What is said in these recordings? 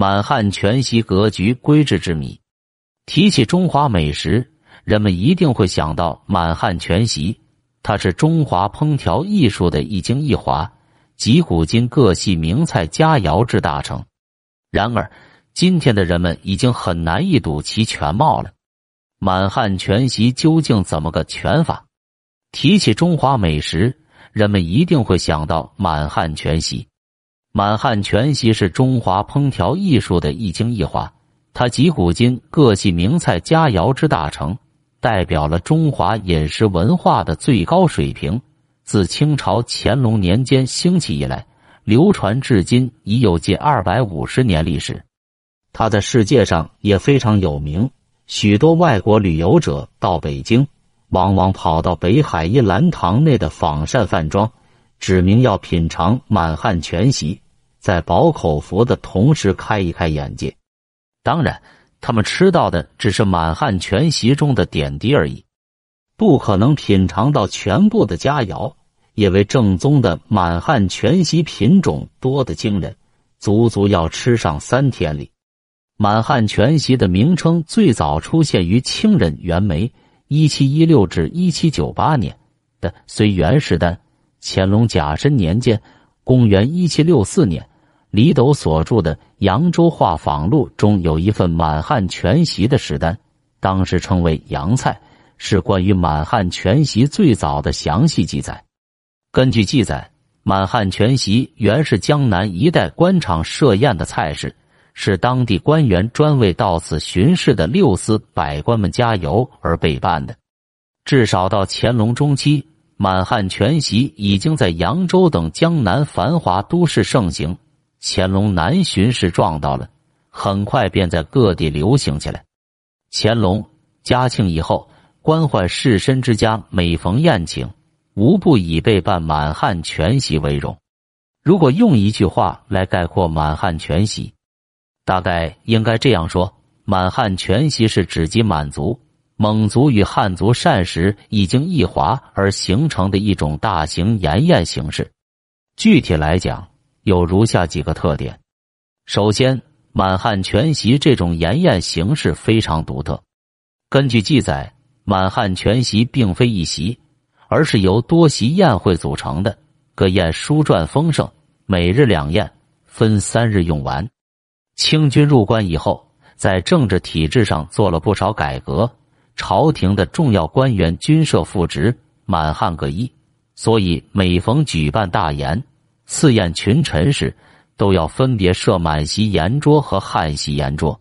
满汉全席格局规制之谜。提起中华美食，人们一定会想到满汉全席，它是中华烹调艺术的一精一华，集古今各系名菜佳肴之大成。然而，今天的人们已经很难一睹其全貌了。满汉全席究竟怎么个全法？提起中华美食，人们一定会想到满汉全席。满汉全席是中华烹调艺术的一精一华，它集古今各系名菜佳肴之大成，代表了中华饮食文化的最高水平。自清朝乾隆年间兴起以来，流传至今已有近二百五十年历史。它在世界上也非常有名，许多外国旅游者到北京，往往跑到北海一兰堂内的仿膳饭庄，指明要品尝满汉全席。在饱口福的同时，开一开眼界。当然，他们吃到的只是满汉全席中的点滴而已，不可能品尝到全部的佳肴。因为正宗的满汉全席品种多得惊人，足足要吃上三天里。满汉全席的名称最早出现于清人袁枚（一七一六至一七九八年）的《随元时丹》，乾隆甲申年间。公元一七六四年，李斗所著的《扬州画舫录》中有一份满汉全席的食单，当时称为“洋菜”，是关于满汉全席最早的详细记载。根据记载，满汉全席原是江南一带官场设宴的菜式，是当地官员专为到此巡视的六司百官们加油而备办的。至少到乾隆中期。满汉全席已经在扬州等江南繁华都市盛行，乾隆南巡时撞到了，很快便在各地流行起来。乾隆、嘉庆以后，官宦士绅之家每逢宴请，无不以备办满汉全席为荣。如果用一句话来概括满汉全席，大概应该这样说：满汉全席是指及满族。蒙族与汉族膳食已经异化而形成的一种大型筵宴形式。具体来讲，有如下几个特点：首先，满汉全席这种筵宴形式非常独特。根据记载，满汉全席并非一席，而是由多席宴会组成的。各宴书传丰盛，每日两宴，分三日用完。清军入关以后，在政治体制上做了不少改革。朝廷的重要官员均设副职，满汉各一，所以每逢举办大宴、赐宴群臣时，都要分别设满席筵桌和汉席筵桌。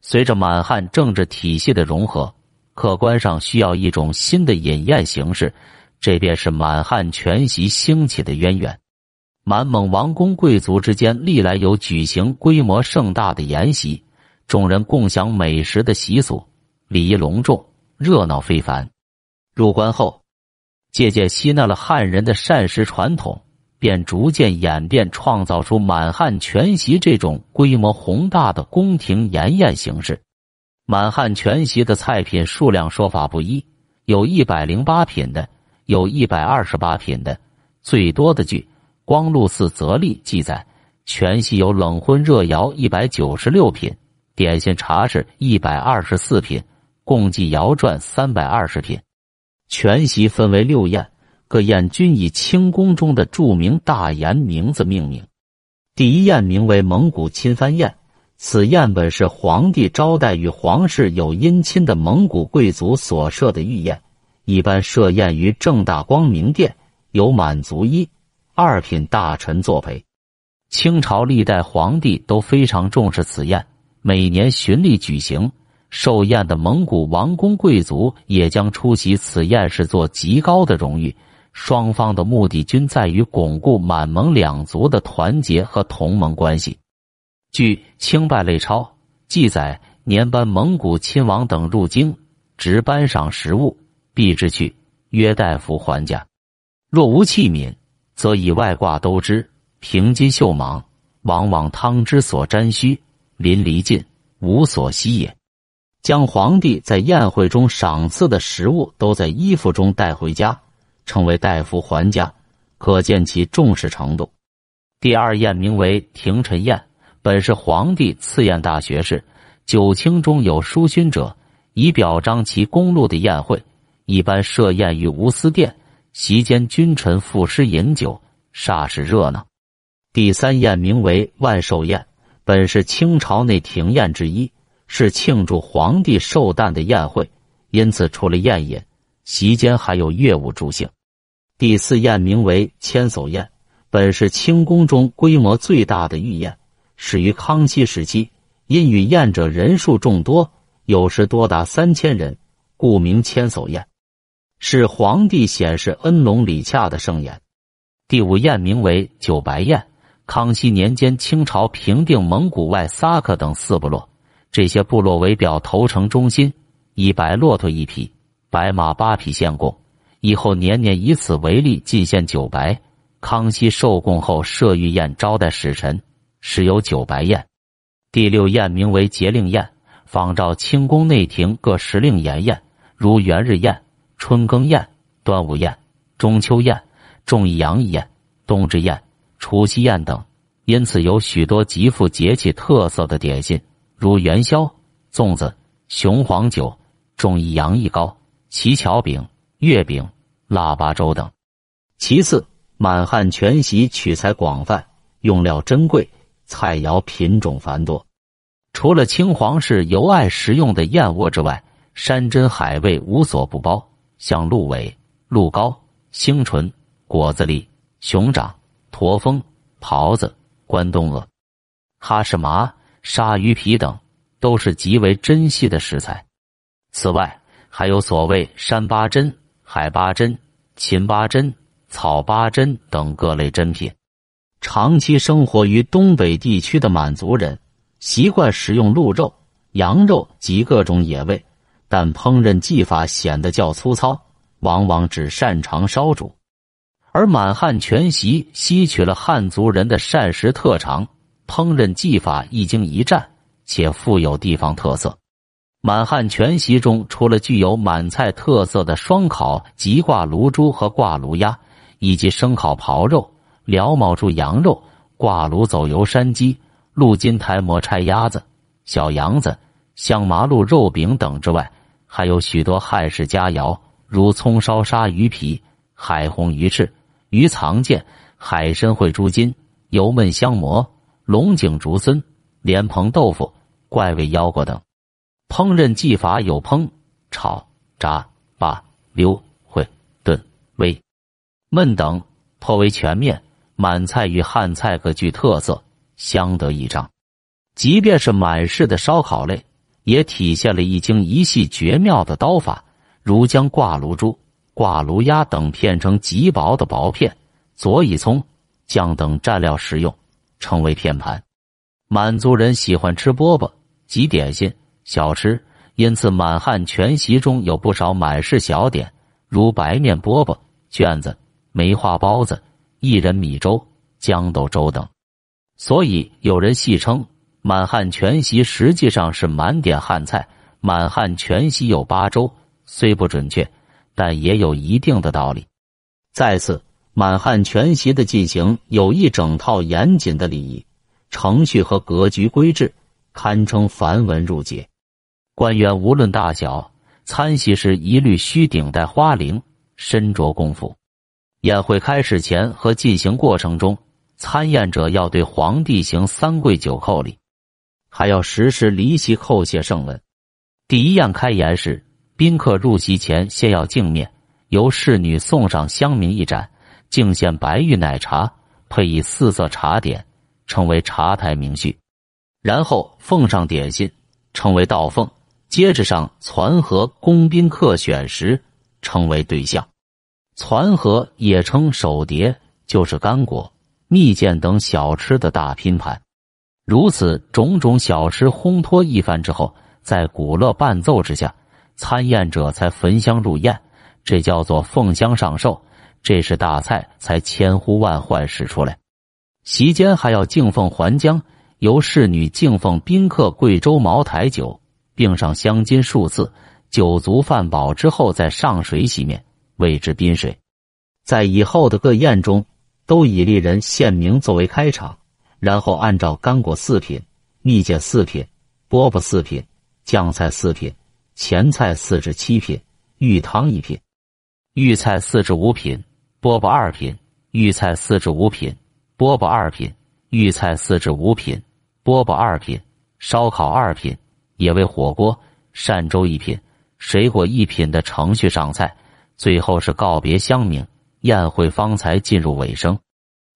随着满汉政治体系的融合，客观上需要一种新的饮宴形式，这便是满汉全席兴起的渊源。满蒙王公贵族之间历来有举行规模盛大的筵席，众人共享美食的习俗。礼仪隆重，热闹非凡。入关后，借鉴吸纳了汉人的膳食传统，便逐渐演变，创造出满汉全席这种规模宏大的宫廷筵宴形式。满汉全席的菜品数量说法不一，有一百零八品的，有一百二十八品的。最多的据《光禄寺则例》记载，全席有冷荤热肴一百九十六品，点心茶食一百二十四品。共计肴馔三百二十品，全席分为六宴，各宴均以清宫中的著名大筵名字命名。第一宴名为蒙古亲藩宴，此宴本是皇帝招待与皇室有姻亲的蒙古贵族所设的御宴，一般设宴于正大光明殿，有满族一二品大臣作陪。清朝历代皇帝都非常重视此宴，每年循例举行。寿宴的蒙古王公贵族也将出席此宴，是做极高的荣誉。双方的目的均在于巩固满蒙两族的团结和同盟关系。据《清拜类钞》记载，年班蒙古亲王等入京，值颁赏食物，必之去，约大夫还家。若无器皿，则以外挂兜之，平金绣蟒，往往汤之所沾须，淋漓尽，无所惜也。将皇帝在宴会中赏赐的食物都在衣服中带回家，称为带服还家，可见其重视程度。第二宴名为廷臣宴，本是皇帝赐宴大学士，酒清中有书勋者，以表彰其功禄的宴会，一般设宴于无私殿，席间君臣赋诗饮酒，煞是热闹。第三宴名为万寿宴，本是清朝内廷宴之一，是庆祝皇帝寿诞的宴会，因此除了宴饮，席间还有乐舞助兴。第四宴名为千叟宴，本是清宫中规模最大的御宴，始于康熙时期。因与宴者人数众多，有时多达三千人，故名千叟宴，是皇帝显示恩隆礼洽的盛宴。第五宴名为九白宴。康熙年间，清朝平定蒙古外萨克等四部落，这些部落为表投诚忠心，以白骆驼一匹，白马八匹献贡。以后年年以此为例进献酒白。康熙受贡后设御宴招待使臣，时有酒白宴。第六宴名为节令宴，仿照清宫内廷各时令筵宴，如元日宴、春耕宴、端午宴、中秋宴、重义洋宴、冬至宴、除夕宴等。因此有许多极富节气特色的点心，如元宵、粽子、雄黄酒、重义洋一糕、奇巧饼、月饼。腊八粥等。其次，满汉全席取材广泛，用料珍贵，菜肴品种繁多。除了清皇室尤爱食用的燕窝之外，山珍海味无所不包，像鹿尾、鹿膏、星唇、果子狸、熊掌、驼峰、狍子、关东鹅、哈士麻、鲨鱼皮等，都是极为珍稀的食材。此外，还有所谓山八珍。海八珍、秦八珍、草八珍等各类珍品。长期生活于东北地区的满族人习惯食用鹿肉、羊肉及各种野味，但烹饪技法显得较粗糙，往往只擅长烧煮。而满汉全席吸取了汉族人的膳食特长，烹饪技法一经一战，且富有地方特色。满汉全席中，除了具有满菜特色的双烤即挂炉猪和挂炉鸭，以及生烤狍肉、辽卯猪羊肉、挂炉走油山鸡、鹿筋台磨拆鸭子、小羊子、香麻鹿肉饼等之外，还有许多汉式佳肴，如葱烧鲨鱼皮、海红鱼翅、鱼藏剑、海参烩猪筋、油焖香蘑、龙井竹荪、莲蓬豆腐、怪味腰果等。烹饪技法有烹、炒、炸、煸、溜、烩、炖、煨、焖等，颇为全面。满菜与汉菜各具特色，相得益彰。即便是满式的烧烤类，也体现了一京一细绝妙的刀法，如将挂炉猪、挂炉鸭等片成极薄的薄片，佐以葱、姜等蘸料食用，称为片盘。满族人喜欢吃饽饽及点心。小吃，因此满汉全席中有不少满式小点，如白面饽饽、卷子、梅花包子、薏仁米粥、豇豆粥等。所以有人戏称满汉全席实际上是满点汉菜。满汉全席有八粥，虽不准确，但也有一定的道理。再次，满汉全席的进行有一整套严谨的礼仪、程序和格局规制，堪称繁文缛节。官员无论大小，参席时一律须顶戴花翎，身着公服。宴会开始前和进行过程中，参宴者要对皇帝行三跪九叩礼，还要实施离席叩谢圣文。第一宴开筵时，宾客入席前先要敬面，由侍女送上香茗一盏，敬献白玉奶茶，配以四色茶点，称为茶台名序。然后奉上点心，称为道奉。接着上攒盒供宾客选食，称为对象。攒盒也称手碟，就是干果、蜜饯等小吃的大拼盘。如此种种小吃烘托一番之后，在鼓乐伴奏之下，参宴者才焚香入宴，这叫做奉香上寿。这是大菜才千呼万唤使出来。席间还要敬奉还浆，由侍女敬奉宾客贵州茅台酒。并上香金数次，酒足饭饱之后再上水洗面，谓之宾水。在以后的各宴中，都以丽人献名作为开场，然后按照干果四品、蜜饯四品、饽饽四品、酱菜四品、前菜四至七品、御汤一品、御菜四至五品、饽饽二品、御菜四至五品、饽饽二品、御菜四至五品、饽饽二品、烧烤二品、野味火锅、鳝粥一品、水果一品的程序上菜，最后是告别乡民，宴会方才进入尾声。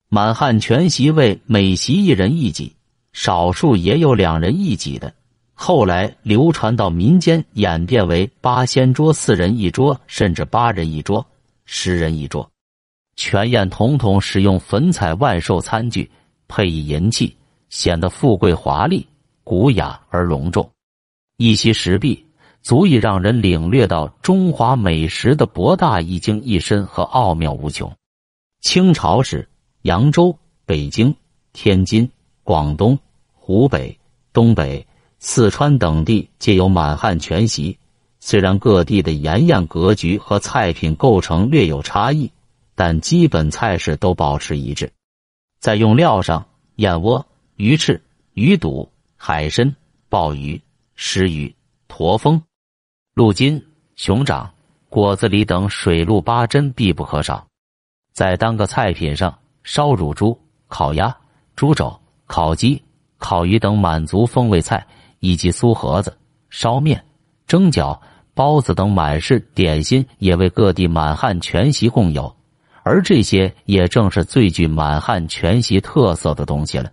满汉全席为每席一人一几，少数也有两人一几的。后来流传到民间，演变为八仙桌，四人一桌，甚至八人一桌、十人一桌。全宴统统使用粉彩万寿餐具，配以银器，显得富贵华丽、古雅而隆重。一席食毕，足以让人领略到中华美食的博大一精一深和奥妙无穷。清朝时。扬州、北京、天津、广东、湖北、东北、四川等地皆有满汉全席。虽然各地的筵宴格局和菜品构成略有差异，但基本菜式都保持一致。在用料上，燕窝、鱼翅、鱼肚、海参、鲍鱼、石鱼、驼峰、鹿筋、熊掌、果子狸等水陆八珍必不可少。在单个菜品上，烧乳猪、烤鸭、猪肘、烤鸡、烤鱼等满族风味菜，以及酥盒子、烧面、蒸饺、包子等满式点心，也为各地满汉全席共有。而这些也正是最具满汉全席特色的东西了。